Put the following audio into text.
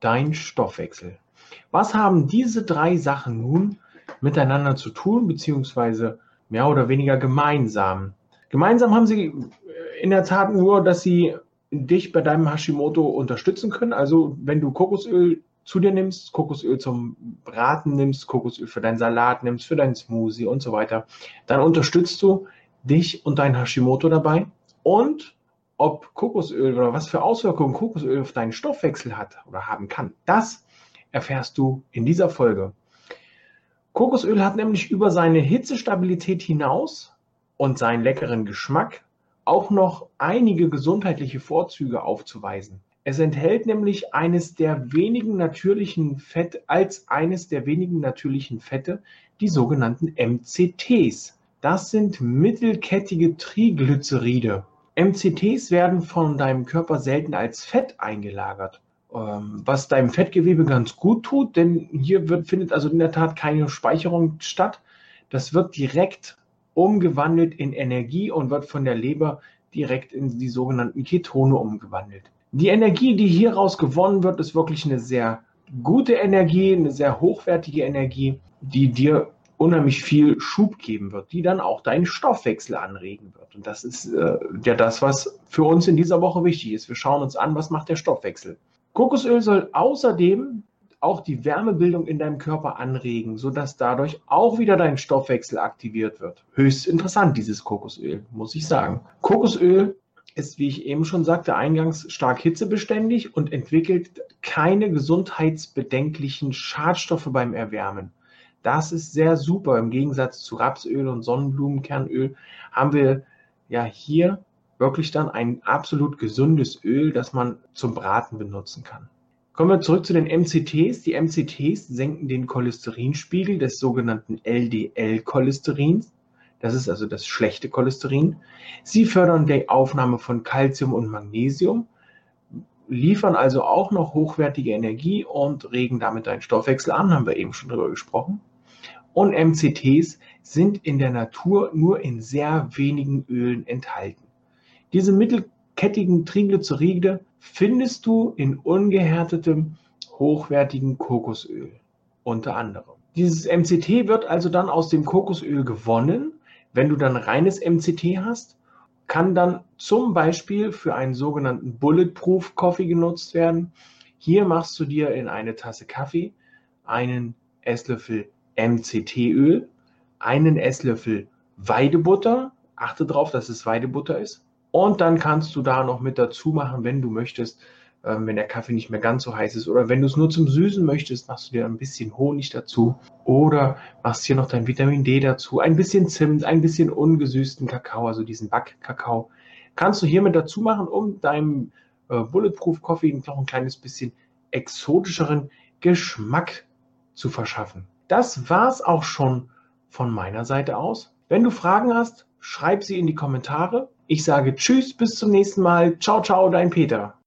dein Stoffwechsel. Was haben diese drei Sachen nun miteinander zu tun, beziehungsweise mehr oder weniger gemeinsam? Gemeinsam haben sie äh, in der Tat nur, dass sie dich bei deinem Hashimoto unterstützen können. Also wenn du Kokosöl zu dir nimmst, Kokosöl zum Braten nimmst, Kokosöl für deinen Salat nimmst, für deinen Smoothie und so weiter, dann unterstützt du dich und dein Hashimoto dabei. Und ob Kokosöl oder was für Auswirkungen Kokosöl auf deinen Stoffwechsel hat oder haben kann, das erfährst du in dieser Folge. Kokosöl hat nämlich über seine Hitzestabilität hinaus und seinen leckeren Geschmack auch noch einige gesundheitliche Vorzüge aufzuweisen. Es enthält nämlich eines der wenigen natürlichen Fette, als eines der wenigen natürlichen Fette, die sogenannten MCTs. Das sind mittelkettige Triglyceride. MCTs werden von deinem Körper selten als Fett eingelagert, ähm, was deinem Fettgewebe ganz gut tut, denn hier wird, findet also in der Tat keine Speicherung statt. Das wird direkt umgewandelt in Energie und wird von der Leber direkt in die sogenannten Ketone umgewandelt. Die Energie, die hieraus gewonnen wird, ist wirklich eine sehr gute Energie, eine sehr hochwertige Energie, die dir unheimlich viel Schub geben wird, die dann auch deinen Stoffwechsel anregen wird. Und das ist äh, ja das, was für uns in dieser Woche wichtig ist. Wir schauen uns an, was macht der Stoffwechsel. Kokosöl soll außerdem auch die Wärmebildung in deinem Körper anregen, sodass dadurch auch wieder dein Stoffwechsel aktiviert wird. Höchst interessant, dieses Kokosöl, muss ich sagen. Kokosöl ist, wie ich eben schon sagte, eingangs stark hitzebeständig und entwickelt keine gesundheitsbedenklichen Schadstoffe beim Erwärmen. Das ist sehr super. Im Gegensatz zu Rapsöl und Sonnenblumenkernöl haben wir ja hier wirklich dann ein absolut gesundes Öl, das man zum Braten benutzen kann. Kommen wir zurück zu den MCTs. Die MCTs senken den Cholesterinspiegel des sogenannten LDL-Cholesterins. Das ist also das schlechte Cholesterin. Sie fördern die Aufnahme von Calcium und Magnesium, liefern also auch noch hochwertige Energie und regen damit deinen Stoffwechsel an, haben wir eben schon drüber gesprochen und MCTs sind in der Natur nur in sehr wenigen Ölen enthalten. Diese mittelkettigen Triglyceride findest du in ungehärtetem, hochwertigen Kokosöl unter anderem. Dieses MCT wird also dann aus dem Kokosöl gewonnen. Wenn du dann reines MCT hast, kann dann zum Beispiel für einen sogenannten Bulletproof Coffee genutzt werden. Hier machst du dir in eine Tasse Kaffee einen Esslöffel MCT-Öl, einen Esslöffel Weidebutter. Achte darauf, dass es Weidebutter ist. Und dann kannst du da noch mit dazu machen, wenn du möchtest, ähm, wenn der Kaffee nicht mehr ganz so heiß ist. Oder wenn du es nur zum Süßen möchtest, machst du dir ein bisschen Honig dazu. Oder machst hier noch dein Vitamin D dazu. Ein bisschen Zimt, ein bisschen ungesüßten Kakao, also diesen Backkakao. Kannst du hier mit dazu machen, um deinem äh, Bulletproof Coffee noch ein kleines bisschen exotischeren Geschmack zu verschaffen. Das war's auch schon von meiner Seite aus. Wenn du Fragen hast, schreib sie in die Kommentare. Ich sage Tschüss, bis zum nächsten Mal. Ciao, ciao, dein Peter.